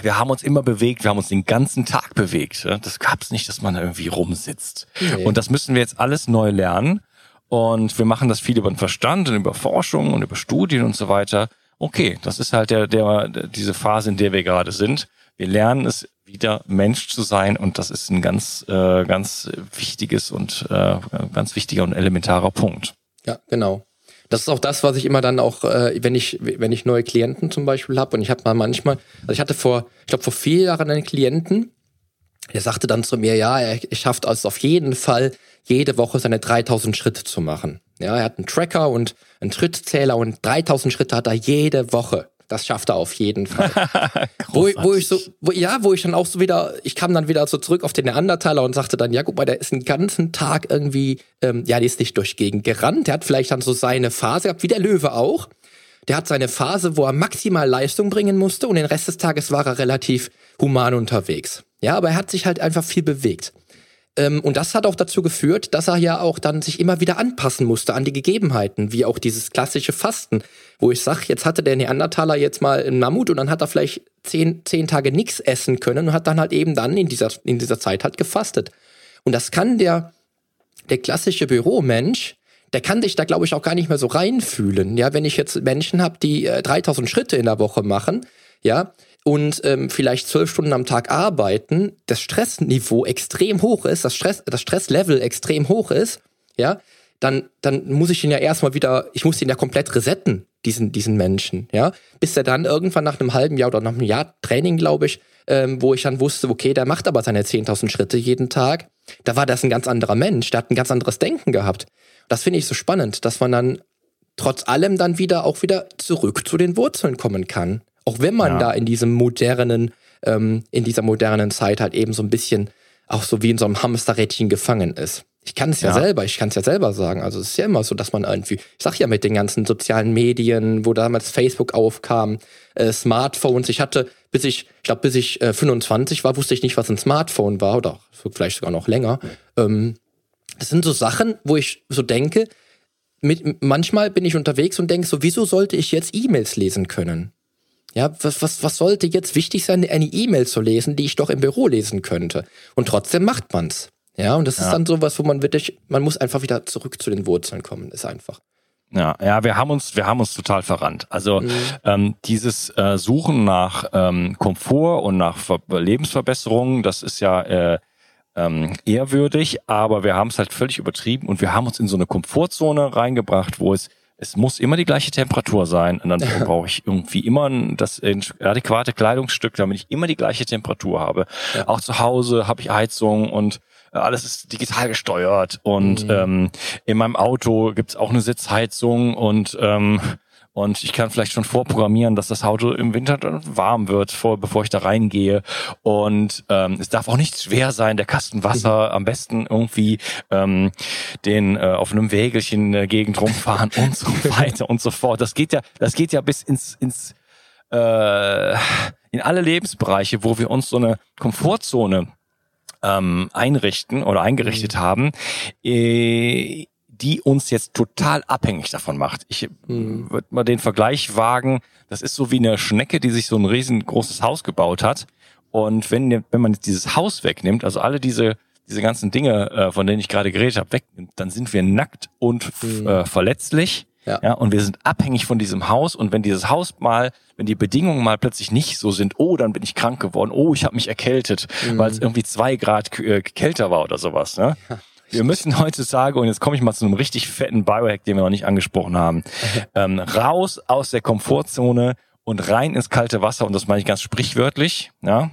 wir haben uns immer bewegt, wir haben uns den ganzen Tag bewegt. Das gab's nicht, dass man irgendwie rumsitzt. Nee. Und das müssen wir jetzt alles neu lernen. Und wir machen das viel über den Verstand und über Forschung und über Studien und so weiter. Okay, das ist halt der, der, diese Phase, in der wir gerade sind. Wir lernen es wieder Mensch zu sein und das ist ein ganz, äh, ganz wichtiges und äh, ganz wichtiger und elementarer Punkt. Ja, genau. Das ist auch das, was ich immer dann auch, äh, wenn ich wenn ich neue Klienten zum Beispiel habe und ich habe mal manchmal, also ich hatte vor, ich glaube vor vier Jahren einen Klienten, der sagte dann zu mir, ja, er, schafft also auf jeden Fall jede Woche seine 3000 Schritte zu machen. Ja, er hat einen Tracker und einen Trittzähler und 3000 Schritte hat er jede Woche. Das schafft er auf jeden Fall. wo, wo ich so, wo, ja, wo ich dann auch so wieder, ich kam dann wieder so zurück auf den Neandertaler und sagte dann, ja, guck mal, der ist den ganzen Tag irgendwie, ähm, ja, die ist nicht durch Gegend gerannt. Der hat vielleicht dann so seine Phase gehabt, wie der Löwe auch. Der hat seine Phase, wo er maximal Leistung bringen musste und den Rest des Tages war er relativ human unterwegs. Ja, aber er hat sich halt einfach viel bewegt. Ähm, und das hat auch dazu geführt, dass er ja auch dann sich immer wieder anpassen musste an die Gegebenheiten, wie auch dieses klassische Fasten, wo ich sag, jetzt hatte der Neandertaler jetzt mal einen Mammut und dann hat er vielleicht zehn, zehn Tage nichts essen können und hat dann halt eben dann in dieser, in dieser Zeit halt gefastet. Und das kann der, der klassische Büromensch, der kann sich da, glaube ich, auch gar nicht mehr so reinfühlen. Ja, wenn ich jetzt Menschen habe, die äh, 3000 Schritte in der Woche machen, ja, und ähm, vielleicht zwölf Stunden am Tag arbeiten, das Stressniveau extrem hoch ist, das Stress, das Stresslevel extrem hoch ist, ja, dann, dann muss ich ihn ja erstmal wieder, ich muss ihn ja komplett resetten, diesen, diesen Menschen, ja, bis er dann irgendwann nach einem halben Jahr oder nach einem Jahr Training, glaube ich, ähm, wo ich dann wusste, okay, der macht aber seine 10.000 Schritte jeden Tag, da war das ein ganz anderer Mensch, der hat ein ganz anderes Denken gehabt. Das finde ich so spannend, dass man dann trotz allem dann wieder auch wieder zurück zu den Wurzeln kommen kann. Auch wenn man ja. da in diesem modernen, ähm, in dieser modernen Zeit halt eben so ein bisschen auch so wie in so einem Hamsterrädchen gefangen ist. Ich kann es ja, ja, selber, ich kann es ja selber sagen. Also es ist ja immer so, dass man irgendwie, ich sag ja mit den ganzen sozialen Medien, wo damals Facebook aufkam, äh, Smartphones, ich hatte, bis ich, ich glaube, bis ich äh, 25 war, wusste ich nicht, was ein Smartphone war, oder vielleicht sogar noch länger. Ähm, das sind so Sachen, wo ich so denke, mit, manchmal bin ich unterwegs und denke so, wieso sollte ich jetzt E-Mails lesen können? Ja, was, was, was sollte jetzt wichtig sein, eine E-Mail zu lesen, die ich doch im Büro lesen könnte? Und trotzdem macht man's. Ja, und das ja. ist dann sowas, wo man wirklich, man muss einfach wieder zurück zu den Wurzeln kommen, ist einfach. Ja, ja, wir haben uns, wir haben uns total verrannt. Also mhm. ähm, dieses äh, Suchen nach ähm, Komfort und nach Ver Lebensverbesserungen, das ist ja äh, ähm, ehrwürdig, aber wir haben es halt völlig übertrieben und wir haben uns in so eine Komfortzone reingebracht, wo es es muss immer die gleiche Temperatur sein und dann brauche ich irgendwie immer das adäquate Kleidungsstück, damit ich immer die gleiche Temperatur habe. Ja. Auch zu Hause habe ich Heizung und äh, alles ist digital gesteuert und mhm. ähm, in meinem Auto gibt's auch eine Sitzheizung und ähm, und ich kann vielleicht schon vorprogrammieren, dass das Auto im Winter dann warm wird, vor, bevor ich da reingehe. Und ähm, es darf auch nicht schwer sein, der Kasten Wasser mhm. am besten irgendwie ähm, den äh, auf einem Wägelchen in der Gegend rumfahren und so weiter und so fort. Das geht ja, das geht ja bis ins, ins äh, in alle Lebensbereiche, wo wir uns so eine Komfortzone ähm, einrichten oder eingerichtet mhm. haben. Äh, die uns jetzt total abhängig davon macht. Ich mhm. würde mal den Vergleich wagen, das ist so wie eine Schnecke, die sich so ein riesengroßes Haus gebaut hat. Und wenn, wenn man jetzt dieses Haus wegnimmt, also alle diese, diese ganzen Dinge, äh, von denen ich gerade geredet habe, wegnimmt, dann sind wir nackt und mhm. äh, verletzlich. Ja. ja, und wir sind abhängig von diesem Haus. Und wenn dieses Haus mal, wenn die Bedingungen mal plötzlich nicht so sind, oh, dann bin ich krank geworden, oh, ich habe mich erkältet, mhm. weil es irgendwie zwei Grad äh, kälter war oder sowas. Ne? Ja. Wir müssen heutzutage, und jetzt komme ich mal zu einem richtig fetten Biohack, den wir noch nicht angesprochen haben, ähm, raus aus der Komfortzone und rein ins kalte Wasser. Und das meine ich ganz sprichwörtlich. Ja,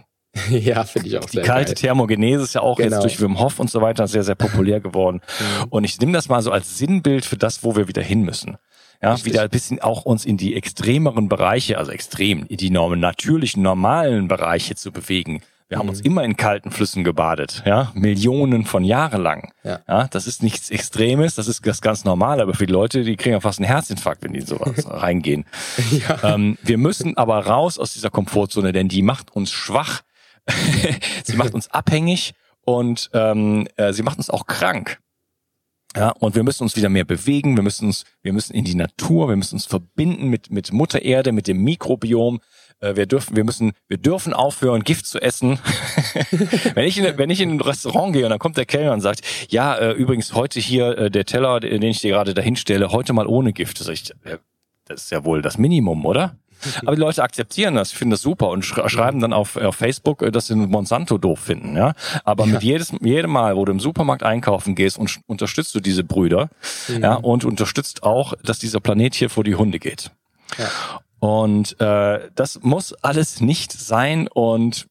ja, finde ich auch Die kalte geil. Thermogenese ist ja auch genau. jetzt durch Wim Hof und so weiter sehr, sehr populär geworden. Mhm. Und ich nehme das mal so als Sinnbild für das, wo wir wieder hin müssen. Ja, Richtig. wieder ein bisschen auch uns in die extremeren Bereiche, also extrem, in die normen, natürlichen, normalen Bereiche zu bewegen. Wir haben uns mhm. immer in kalten Flüssen gebadet, ja, Millionen von Jahren lang. Ja. ja. das ist nichts Extremes, das ist das ganz normal, aber für die Leute, die kriegen ja fast einen Herzinfarkt, wenn die in sowas reingehen. Ja. Ähm, wir müssen aber raus aus dieser Komfortzone, denn die macht uns schwach, sie macht uns abhängig und ähm, äh, sie macht uns auch krank. Ja, und wir müssen uns wieder mehr bewegen, wir müssen uns, wir müssen in die Natur, wir müssen uns verbinden mit, mit Mutter Erde, mit dem Mikrobiom, wir dürfen, wir müssen, wir dürfen aufhören, Gift zu essen. wenn ich in, wenn ich in ein Restaurant gehe und dann kommt der Kellner und sagt, ja, äh, übrigens heute hier äh, der Teller, den ich dir gerade dahin stelle, heute mal ohne Gift. Das ist, das ist ja wohl das Minimum, oder? Aber die Leute akzeptieren das, finden das super und schreiben dann auf, auf Facebook, äh, dass sie Monsanto doof finden. Ja, aber ja. mit jedes jedem Mal, wo du im Supermarkt einkaufen gehst, und unterstützt du diese Brüder, mhm. ja, und unterstützt auch, dass dieser Planet hier vor die Hunde geht. Ja. Und äh, das muss alles nicht sein und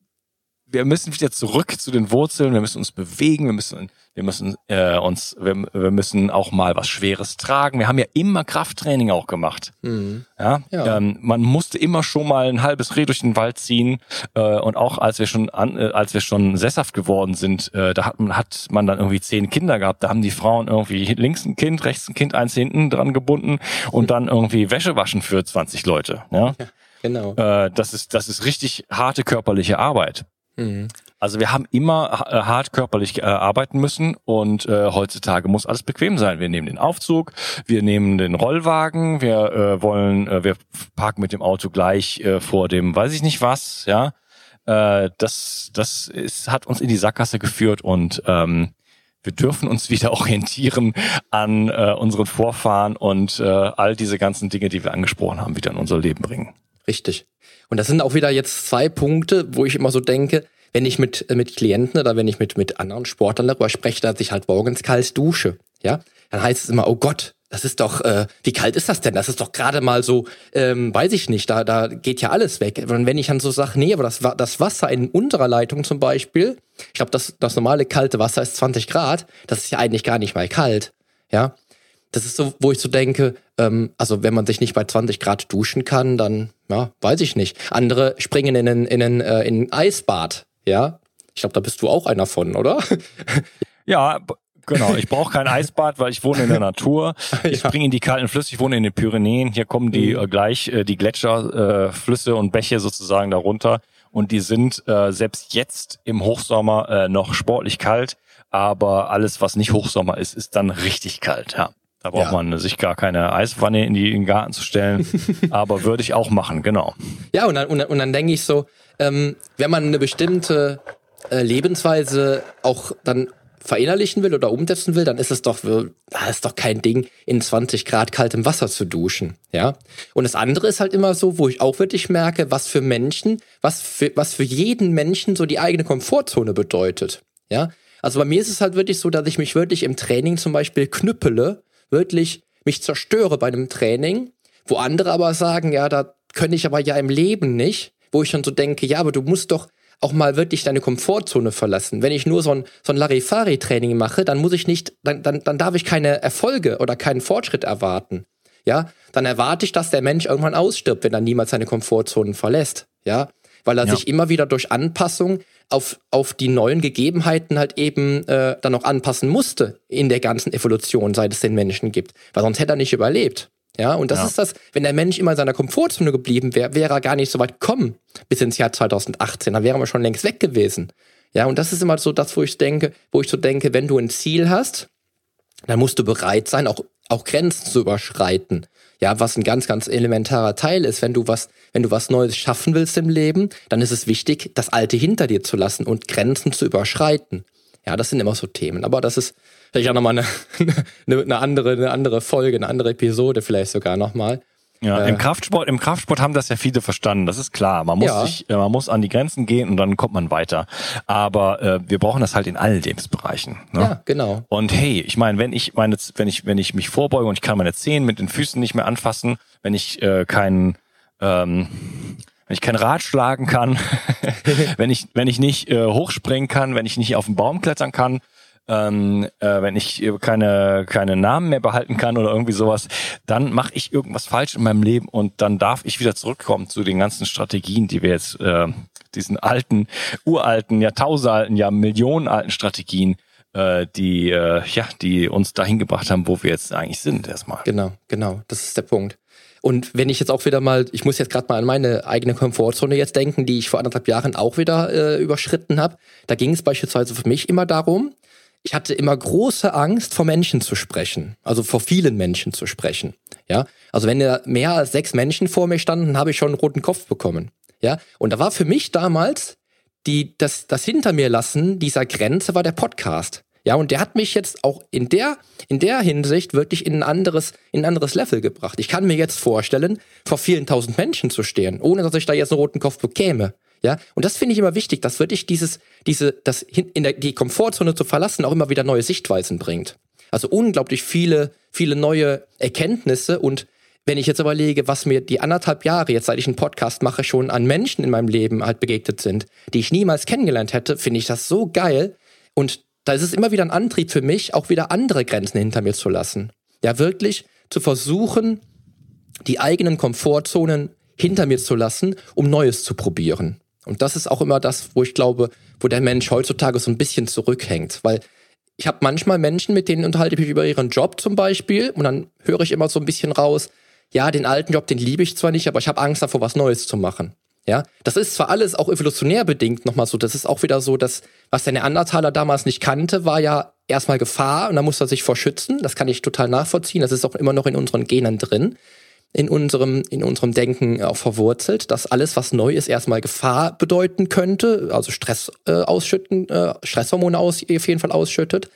wir müssen wieder zurück zu den Wurzeln, wir müssen uns bewegen, wir müssen, wir müssen äh, uns, wir, wir müssen auch mal was Schweres tragen. Wir haben ja immer Krafttraining auch gemacht. Mhm. Ja, ja. Ähm, man musste immer schon mal ein halbes Reh durch den Wald ziehen äh, und auch als wir schon an, äh, als wir schon sesshaft geworden sind, äh, da hat man hat man dann irgendwie zehn Kinder gehabt. Da haben die Frauen irgendwie links ein Kind, rechts ein Kind, eins hinten dran gebunden und dann irgendwie Wäsche waschen für 20 Leute. Ja. ja. Genau. Äh, das ist das ist richtig harte körperliche Arbeit. Mhm. Also wir haben immer äh, hart körperlich äh, arbeiten müssen und äh, heutzutage muss alles bequem sein. Wir nehmen den Aufzug, wir nehmen den Rollwagen, wir äh, wollen, äh, wir parken mit dem Auto gleich äh, vor dem, weiß ich nicht was, ja. Äh, das, das ist, hat uns in die Sackgasse geführt und ähm, wir dürfen uns wieder orientieren an äh, unseren Vorfahren und äh, all diese ganzen Dinge, die wir angesprochen haben, wieder in unser Leben bringen. Richtig. Und das sind auch wieder jetzt zwei Punkte, wo ich immer so denke, wenn ich mit, äh, mit Klienten oder wenn ich mit, mit anderen Sportlern darüber spreche, dass ich halt morgens kalt dusche, ja, dann heißt es immer, oh Gott, das ist doch, äh, wie kalt ist das denn? Das ist doch gerade mal so, ähm, weiß ich nicht, da, da geht ja alles weg. Und wenn ich dann so sage, nee, aber das, das Wasser in unserer Leitung zum Beispiel, ich glaube, das, das normale kalte Wasser ist 20 Grad, das ist ja eigentlich gar nicht mal kalt, ja das ist so, wo ich so denke, ähm, also wenn man sich nicht bei 20 Grad duschen kann, dann, ja, weiß ich nicht. Andere springen in ein, in ein, äh, in ein Eisbad, ja. Ich glaube, da bist du auch einer von, oder? Ja, Genau, ich brauche kein Eisbad, weil ich wohne in der Natur. Ich springe in die kalten Flüsse, ich wohne in den Pyrenäen. Hier kommen die mhm. äh, gleich äh, die Gletscher, äh, Flüsse und Bäche sozusagen darunter. Und die sind äh, selbst jetzt im Hochsommer äh, noch sportlich kalt. Aber alles, was nicht Hochsommer ist, ist dann richtig kalt, ja. Da braucht ja. man sich gar keine Eiswanne in, die, in den Garten zu stellen. aber würde ich auch machen, genau. Ja, und dann, und und dann denke ich so, ähm, wenn man eine bestimmte äh, Lebensweise auch dann verinnerlichen will oder umsetzen will, dann ist es doch, das ist doch kein Ding, in 20 Grad kaltem Wasser zu duschen, ja. Und das andere ist halt immer so, wo ich auch wirklich merke, was für Menschen, was für, was für jeden Menschen so die eigene Komfortzone bedeutet, ja. Also bei mir ist es halt wirklich so, dass ich mich wirklich im Training zum Beispiel knüppele wirklich mich zerstöre bei einem Training, wo andere aber sagen, ja, da könnte ich aber ja im Leben nicht, wo ich dann so denke, ja, aber du musst doch auch mal wirklich deine Komfortzone verlassen. Wenn ich nur so ein, so ein Larifari-Training mache, dann muss ich nicht, dann, dann, dann darf ich keine Erfolge oder keinen Fortschritt erwarten. Ja, dann erwarte ich, dass der Mensch irgendwann ausstirbt, wenn er niemals seine Komfortzonen verlässt. Ja, weil er ja. sich immer wieder durch Anpassung auf, auf die neuen Gegebenheiten halt eben äh, dann noch anpassen musste in der ganzen Evolution, seit es den Menschen gibt. Weil sonst hätte er nicht überlebt. Ja, und das ja. ist das, wenn der Mensch immer in seiner Komfortzone geblieben wäre, wäre er gar nicht so weit gekommen bis ins Jahr 2018. Dann wären wir schon längst weg gewesen. Ja, und das ist immer so das, wo ich denke, wo ich so denke, wenn du ein Ziel hast, dann musst du bereit sein, auch, auch Grenzen zu überschreiten. Ja, was ein ganz, ganz elementarer Teil ist, wenn du was, wenn du was Neues schaffen willst im Leben, dann ist es wichtig, das Alte hinter dir zu lassen und Grenzen zu überschreiten. Ja, das sind immer so Themen. Aber das ist vielleicht auch nochmal eine, eine, andere, eine andere Folge, eine andere Episode vielleicht sogar nochmal. Ja, äh, im Kraftsport, im Kraftsport haben das ja viele verstanden. Das ist klar. Man muss ja. sich, äh, man muss an die Grenzen gehen und dann kommt man weiter. Aber äh, wir brauchen das halt in allen Lebensbereichen. Ne? Ja, genau. Und hey, ich meine, wenn ich meine, wenn ich, wenn ich mich vorbeuge und ich kann meine Zehen mit den Füßen nicht mehr anfassen, wenn ich äh, keinen ähm, wenn ich kein Rad schlagen kann, wenn ich wenn ich nicht äh, hochspringen kann, wenn ich nicht auf den Baum klettern kann, ähm, äh, wenn ich keine, keine Namen mehr behalten kann oder irgendwie sowas, dann mache ich irgendwas falsch in meinem Leben und dann darf ich wieder zurückkommen zu den ganzen Strategien, die wir jetzt, äh, diesen alten, uralten, jahrtausendalten, ja millionenalten Strategien, äh, die, äh, ja, die uns dahin gebracht haben, wo wir jetzt eigentlich sind erstmal. Genau, genau, das ist der Punkt. Und wenn ich jetzt auch wieder mal, ich muss jetzt gerade mal an meine eigene Komfortzone jetzt denken, die ich vor anderthalb Jahren auch wieder äh, überschritten habe. Da ging es beispielsweise für mich immer darum, ich hatte immer große Angst, vor Menschen zu sprechen, also vor vielen Menschen zu sprechen. Ja, also wenn da mehr als sechs Menschen vor mir standen, habe ich schon einen roten Kopf bekommen. Ja, und da war für mich damals die, das, das hinter mir lassen dieser Grenze war der Podcast. Ja, und der hat mich jetzt auch in der, in der Hinsicht wirklich in ein anderes, in ein anderes Level gebracht. Ich kann mir jetzt vorstellen, vor vielen tausend Menschen zu stehen, ohne dass ich da jetzt einen roten Kopf bekäme. Ja, und das finde ich immer wichtig, dass wirklich dieses, diese, das in der, die Komfortzone zu verlassen auch immer wieder neue Sichtweisen bringt. Also unglaublich viele, viele neue Erkenntnisse und Wenn ich jetzt überlege, was mir die anderthalb Jahre, jetzt seit ich einen Podcast mache, schon an Menschen in meinem Leben halt begegnet sind, die ich niemals kennengelernt hätte, finde ich das so geil. Und da ist es immer wieder ein Antrieb für mich, auch wieder andere Grenzen hinter mir zu lassen. Ja, wirklich zu versuchen, die eigenen Komfortzonen hinter mir zu lassen, um Neues zu probieren. Und das ist auch immer das, wo ich glaube, wo der Mensch heutzutage so ein bisschen zurückhängt. Weil ich habe manchmal Menschen, mit denen unterhalte ich mich über ihren Job zum Beispiel und dann höre ich immer so ein bisschen raus, ja, den alten Job, den liebe ich zwar nicht, aber ich habe Angst davor, was Neues zu machen. Ja, das ist zwar alles auch evolutionär bedingt nochmal so, das ist auch wieder so, dass was der Neandertaler damals nicht kannte, war ja erstmal Gefahr und da muss er sich vor schützen. Das kann ich total nachvollziehen. Das ist auch immer noch in unseren Genen drin, in unserem, in unserem Denken auch verwurzelt, dass alles, was neu ist, erstmal Gefahr bedeuten könnte, also Stress äh, ausschütten, äh, Stresshormone aus, auf jeden Fall ausschüttet.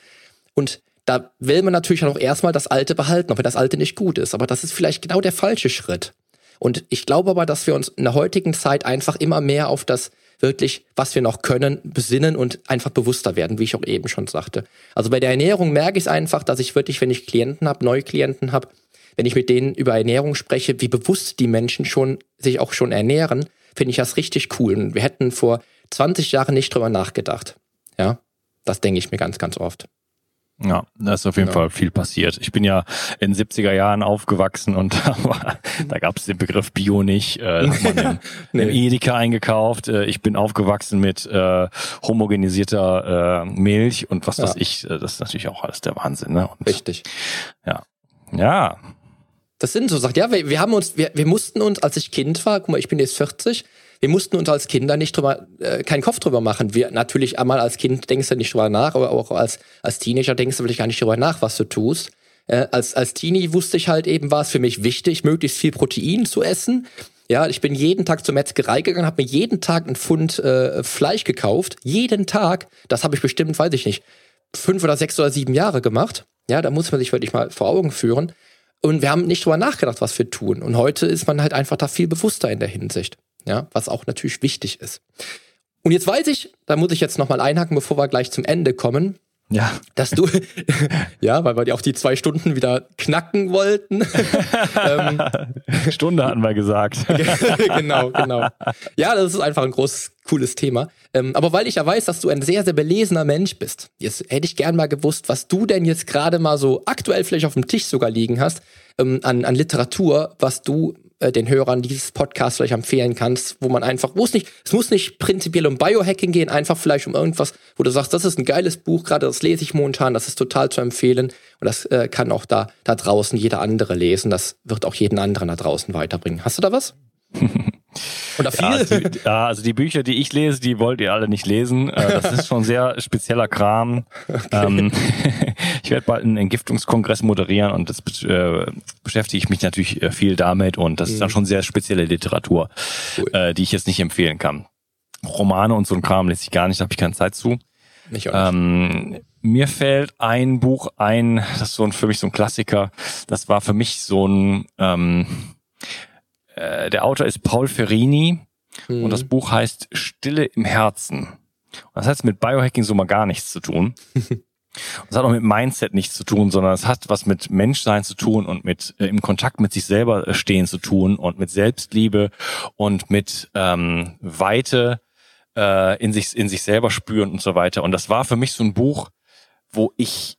Und da will man natürlich auch erstmal das Alte behalten, auch wenn das Alte nicht gut ist. Aber das ist vielleicht genau der falsche Schritt. Und ich glaube aber, dass wir uns in der heutigen Zeit einfach immer mehr auf das wirklich, was wir noch können, besinnen und einfach bewusster werden, wie ich auch eben schon sagte. Also bei der Ernährung merke ich es einfach, dass ich wirklich, wenn ich Klienten habe, neue Klienten habe, wenn ich mit denen über Ernährung spreche, wie bewusst die Menschen schon sich auch schon ernähren, finde ich das richtig cool. Und wir hätten vor 20 Jahren nicht drüber nachgedacht. Ja, das denke ich mir ganz, ganz oft. Ja, da ist auf jeden genau. Fall viel passiert. Ich bin ja in 70er Jahren aufgewachsen und da gab es den Begriff Bio nicht. Äh, im, nee. im Edeka eingekauft. Äh, ich bin aufgewachsen mit äh, homogenisierter äh, Milch und was ja. weiß ich. Äh, das ist natürlich auch alles der Wahnsinn. Ne? Und, Richtig. Ja. Ja. Das sind so Sachen. Ja, wir, wir haben uns, wir, wir mussten uns, als ich Kind war, guck mal, ich bin jetzt 40, wir mussten uns als Kinder nicht drüber, äh, keinen Kopf drüber machen. Wir natürlich einmal als Kind denkst du nicht drüber nach, aber auch als, als Teenager denkst du vielleicht gar nicht drüber nach, was du tust. Äh, als, als Teenie wusste ich halt eben, war es für mich wichtig, möglichst viel Protein zu essen. Ja, ich bin jeden Tag zur Metzgerei gegangen, habe mir jeden Tag einen Pfund äh, Fleisch gekauft. Jeden Tag. Das habe ich bestimmt, weiß ich nicht, fünf oder sechs oder sieben Jahre gemacht. Ja, da muss man sich wirklich mal vor Augen führen. Und wir haben nicht drüber nachgedacht, was wir tun. Und heute ist man halt einfach da viel bewusster in der Hinsicht ja, was auch natürlich wichtig ist. Und jetzt weiß ich, da muss ich jetzt nochmal einhaken, bevor wir gleich zum Ende kommen. Ja. Dass du, ja, weil wir die auf die zwei Stunden wieder knacken wollten. ähm, Stunde hatten wir gesagt. genau, genau. Ja, das ist einfach ein großes, cooles Thema. Ähm, aber weil ich ja weiß, dass du ein sehr, sehr belesener Mensch bist, jetzt hätte ich gern mal gewusst, was du denn jetzt gerade mal so aktuell vielleicht auf dem Tisch sogar liegen hast, ähm, an, an Literatur, was du äh, den Hörern dieses Podcast vielleicht empfehlen kannst, wo man einfach, wo es nicht, es muss nicht prinzipiell um Biohacking gehen, einfach vielleicht um irgendwas, wo du sagst, das ist ein geiles Buch, gerade das lese ich momentan, das ist total zu empfehlen und das äh, kann auch da, da draußen jeder andere lesen, das wird auch jeden anderen da draußen weiterbringen. Hast du da was? Oder viel? Ja also, die, ja, also die Bücher, die ich lese, die wollt ihr alle nicht lesen. Äh, das ist schon sehr spezieller Kram. Okay. Ähm, ich werde bald einen Entgiftungskongress moderieren und das äh, beschäftige ich mich natürlich äh, viel damit und das ist dann mhm. schon sehr spezielle Literatur, cool. äh, die ich jetzt nicht empfehlen kann. Romane und so ein Kram lese ich gar nicht, da habe ich keine Zeit zu. Nicht auch. Ähm, mir fällt ein Buch ein, das ist so ein, für mich so ein Klassiker. Das war für mich so ein ähm, äh, der Autor ist Paul Ferrini mhm. und das Buch heißt Stille im Herzen. Und das hat mit Biohacking so mal gar nichts zu tun. Das hat auch mit Mindset nichts zu tun, sondern es hat was mit Menschsein zu tun und mit äh, im Kontakt mit sich selber äh, stehen zu tun und mit Selbstliebe und mit ähm, Weite äh, in sich in sich selber spüren und so weiter. Und das war für mich so ein Buch, wo ich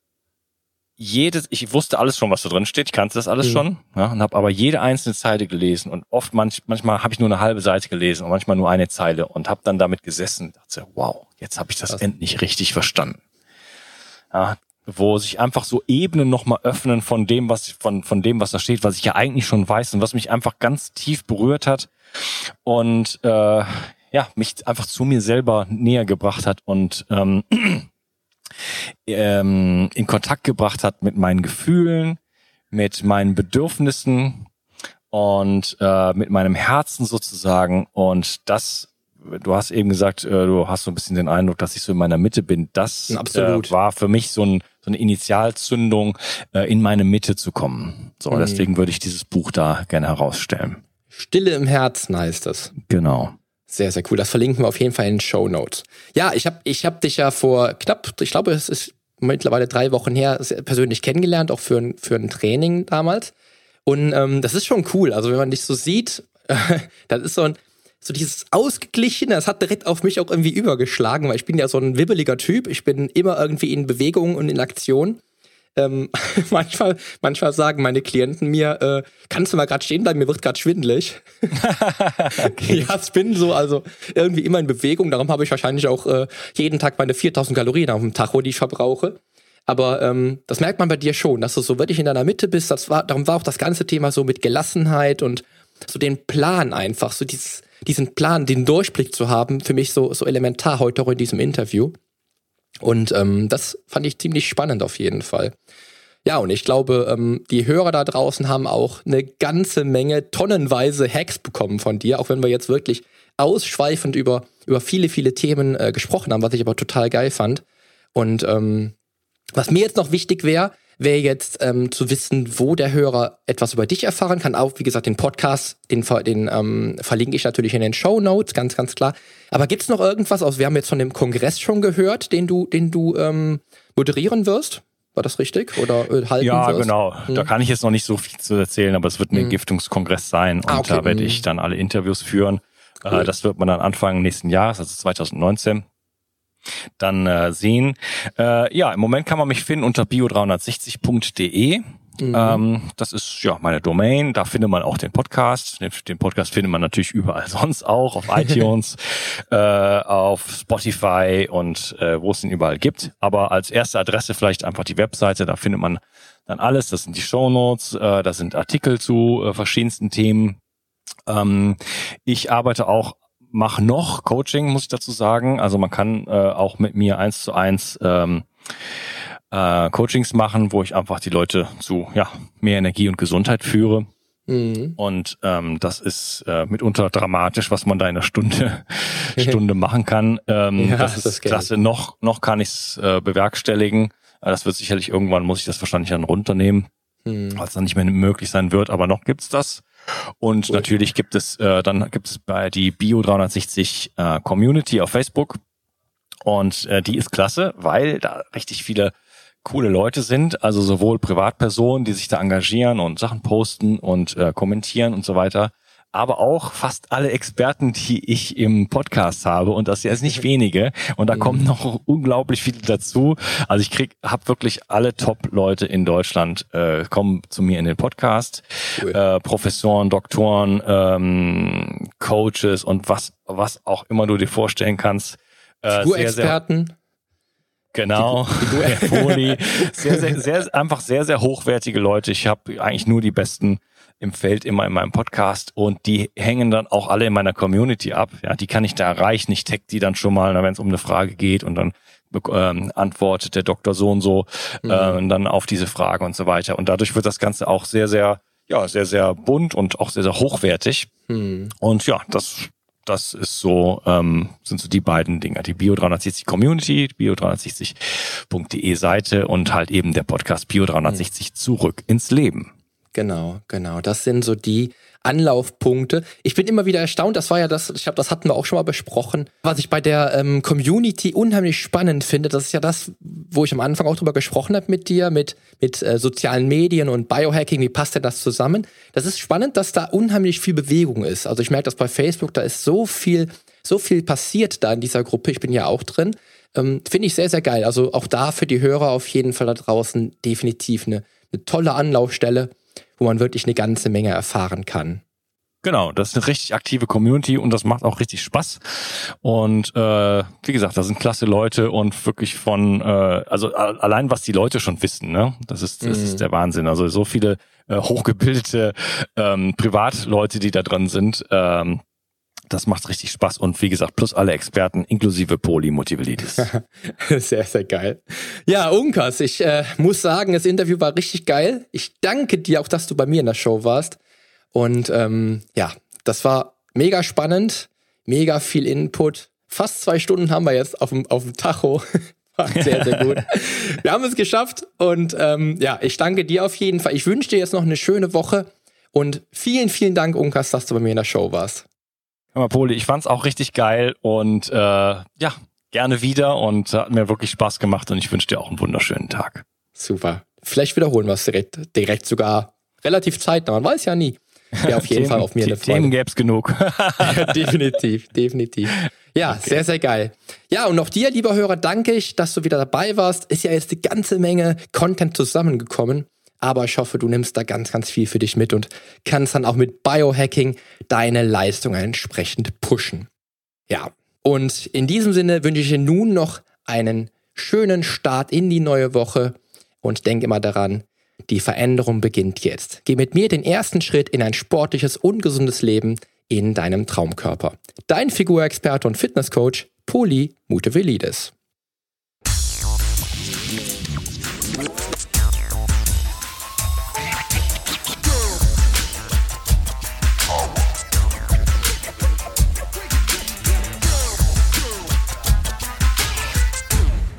jedes, ich wusste alles schon, was da drin steht, ich kannte das alles mhm. schon, ja, und habe aber jede einzelne Zeile gelesen und oft manch, manchmal habe ich nur eine halbe Seite gelesen und manchmal nur eine Zeile und habe dann damit gesessen, dachte, wow, jetzt habe ich das Krass. endlich richtig verstanden. Ja, wo sich einfach so Ebenen nochmal öffnen von dem, was von von dem, was da steht, was ich ja eigentlich schon weiß und was mich einfach ganz tief berührt hat und äh, ja mich einfach zu mir selber näher gebracht hat und ähm, ähm, in Kontakt gebracht hat mit meinen Gefühlen, mit meinen Bedürfnissen und äh, mit meinem Herzen sozusagen. Und das, du hast eben gesagt, äh, du hast so ein bisschen den Eindruck, dass ich so in meiner Mitte bin. Das äh, war für mich so, ein, so eine Initialzündung, äh, in meine Mitte zu kommen. So, mhm. deswegen würde ich dieses Buch da gerne herausstellen. Stille im Herzen heißt das. Genau. Sehr, sehr cool. Das verlinken wir auf jeden Fall in den Show Notes. Ja, ich habe ich hab dich ja vor knapp, ich glaube, es ist mittlerweile drei Wochen her, persönlich kennengelernt, auch für ein, für ein Training damals. Und ähm, das ist schon cool. Also wenn man dich so sieht, das ist so ein, so dieses Ausgeglichene, das hat direkt auf mich auch irgendwie übergeschlagen, weil ich bin ja so ein wibbeliger Typ. Ich bin immer irgendwie in Bewegung und in Aktion. Ähm, manchmal, manchmal sagen meine Klienten mir, äh, kannst du mal gerade stehen bleiben, mir wird gerade schwindelig. okay. Ja, ich bin so, also irgendwie immer in Bewegung. Darum habe ich wahrscheinlich auch äh, jeden Tag meine 4000 Kalorien auf dem Tacho, die ich verbrauche. Aber ähm, das merkt man bei dir schon, dass du so wirklich in deiner Mitte bist. Das war, darum war auch das ganze Thema so mit Gelassenheit und so den Plan einfach, so dieses, diesen Plan, den Durchblick zu haben, für mich so, so elementar heute auch in diesem Interview. Und ähm, das fand ich ziemlich spannend auf jeden Fall. Ja, und ich glaube, ähm, die Hörer da draußen haben auch eine ganze Menge tonnenweise Hacks bekommen von dir, auch wenn wir jetzt wirklich ausschweifend über, über viele, viele Themen äh, gesprochen haben, was ich aber total geil fand. Und ähm, was mir jetzt noch wichtig wäre, wäre jetzt ähm, zu wissen, wo der Hörer etwas über dich erfahren kann. Auch, wie gesagt, den Podcast, den, den ähm, verlinke ich natürlich in den Show Notes, ganz, ganz klar. Aber gibt's noch irgendwas aus? Wir haben jetzt von dem Kongress schon gehört, den du, den du ähm, moderieren wirst. War das richtig? Oder äh, halten Ja, wirst? genau. Hm. Da kann ich jetzt noch nicht so viel zu erzählen, aber es wird ein hm. Giftungskongress sein und ah, okay. da werde ich hm. dann alle Interviews führen. Äh, cool. Äh, das wird man dann Anfang nächsten Jahres, also 2019 dann äh, sehen. Äh, ja, im Moment kann man mich finden unter bio360.de. Mhm. Ähm, das ist ja meine Domain. Da findet man auch den Podcast. Den, den Podcast findet man natürlich überall sonst auch, auf iTunes, äh, auf Spotify und äh, wo es ihn überall gibt. Aber als erste Adresse vielleicht einfach die Webseite. Da findet man dann alles. Das sind die Shownotes, äh, da sind Artikel zu äh, verschiedensten Themen. Ähm, ich arbeite auch mache noch Coaching, muss ich dazu sagen. Also man kann äh, auch mit mir eins zu eins ähm, äh, Coachings machen, wo ich einfach die Leute zu ja, mehr Energie und Gesundheit führe. Mhm. Und ähm, das ist äh, mitunter dramatisch, was man da in einer Stunde Stunde machen kann. Ähm, ja, das ist das klasse. Noch noch kann ich es äh, bewerkstelligen. Äh, das wird sicherlich irgendwann muss ich das wahrscheinlich dann runternehmen, mhm. weil es dann nicht mehr möglich sein wird. Aber noch gibt's das. Und cool. natürlich gibt es, äh, dann gibt es bei die Bio 360 äh, Community auf Facebook. Und äh, die ist klasse, weil da richtig viele coole Leute sind, also sowohl Privatpersonen, die sich da engagieren und Sachen posten und äh, kommentieren und so weiter, aber auch fast alle Experten, die ich im Podcast habe und das ist nicht wenige und da mhm. kommen noch unglaublich viele dazu. Also ich krieg, habe wirklich alle Top-Leute in Deutschland äh, kommen zu mir in den Podcast, cool. äh, Professoren, Doktoren, ähm, Coaches und was was auch immer du dir vorstellen kannst. Äh, Figurexperten. Genau, Foli. sehr, sehr, sehr, einfach sehr, sehr hochwertige Leute. Ich habe eigentlich nur die besten im Feld immer in meinem Podcast und die hängen dann auch alle in meiner Community ab. Ja, die kann ich da erreichen. Ich tag die dann schon mal, wenn es um eine Frage geht und dann ähm, antwortet der Doktor so und so mhm. äh, dann auf diese Frage und so weiter. Und dadurch wird das Ganze auch sehr, sehr, ja, sehr, sehr bunt und auch sehr, sehr hochwertig. Mhm. Und ja, das das ist so, ähm, sind so die beiden Dinge. Die Bio 360 Community, bio360.de Seite und halt eben der Podcast Bio 360 zurück ins Leben. Genau, genau. Das sind so die Anlaufpunkte. Ich bin immer wieder erstaunt, das war ja das, ich glaube, das hatten wir auch schon mal besprochen, was ich bei der ähm, Community unheimlich spannend finde. Das ist ja das, wo ich am Anfang auch drüber gesprochen habe mit dir, mit, mit äh, sozialen Medien und Biohacking, wie passt denn das zusammen? Das ist spannend, dass da unheimlich viel Bewegung ist. Also ich merke das bei Facebook, da ist so viel, so viel passiert da in dieser Gruppe. Ich bin ja auch drin. Ähm, finde ich sehr, sehr geil. Also auch da für die Hörer auf jeden Fall da draußen definitiv eine, eine tolle Anlaufstelle wo man wirklich eine ganze Menge erfahren kann. Genau, das ist eine richtig aktive Community und das macht auch richtig Spaß. Und äh, wie gesagt, da sind klasse Leute und wirklich von, äh, also allein was die Leute schon wissen, ne, das ist das mhm. ist der Wahnsinn. Also so viele äh, hochgebildete ähm, Privatleute, die da drin sind. Ähm, das macht richtig Spaß und wie gesagt, plus alle Experten inklusive Polymotivalitis. sehr, sehr geil. Ja, Unkas, ich äh, muss sagen, das Interview war richtig geil. Ich danke dir auch, dass du bei mir in der Show warst. Und ähm, ja, das war mega spannend, mega viel Input. Fast zwei Stunden haben wir jetzt auf dem, auf dem Tacho. War sehr, sehr gut. wir haben es geschafft und ähm, ja, ich danke dir auf jeden Fall. Ich wünsche dir jetzt noch eine schöne Woche und vielen, vielen Dank, Unkas, dass du bei mir in der Show warst. Mal, Poli, ich fand's auch richtig geil und äh, ja, gerne wieder und hat mir wirklich Spaß gemacht und ich wünsche dir auch einen wunderschönen Tag. Super. Vielleicht wiederholen wir es direkt, direkt sogar relativ zeitnah, man weiß ja nie. Ja, auf jeden Themen, Fall auf mir eine Themen Freude. gäbe es genug. Themen gäbe es definitiv, definitiv. Ja, sehr, sehr geil. Ja, und auch dir, lieber Hörer, danke ich, dass du wieder dabei warst. Ist ja jetzt eine ganze Menge Content zusammengekommen. Aber ich hoffe, du nimmst da ganz, ganz viel für dich mit und kannst dann auch mit Biohacking deine Leistungen entsprechend pushen. Ja, und in diesem Sinne wünsche ich dir nun noch einen schönen Start in die neue Woche und denke immer daran, die Veränderung beginnt jetzt. Geh mit mir den ersten Schritt in ein sportliches, ungesundes Leben in deinem Traumkörper. Dein Figurexperte und Fitnesscoach, Poli Mutevelidis.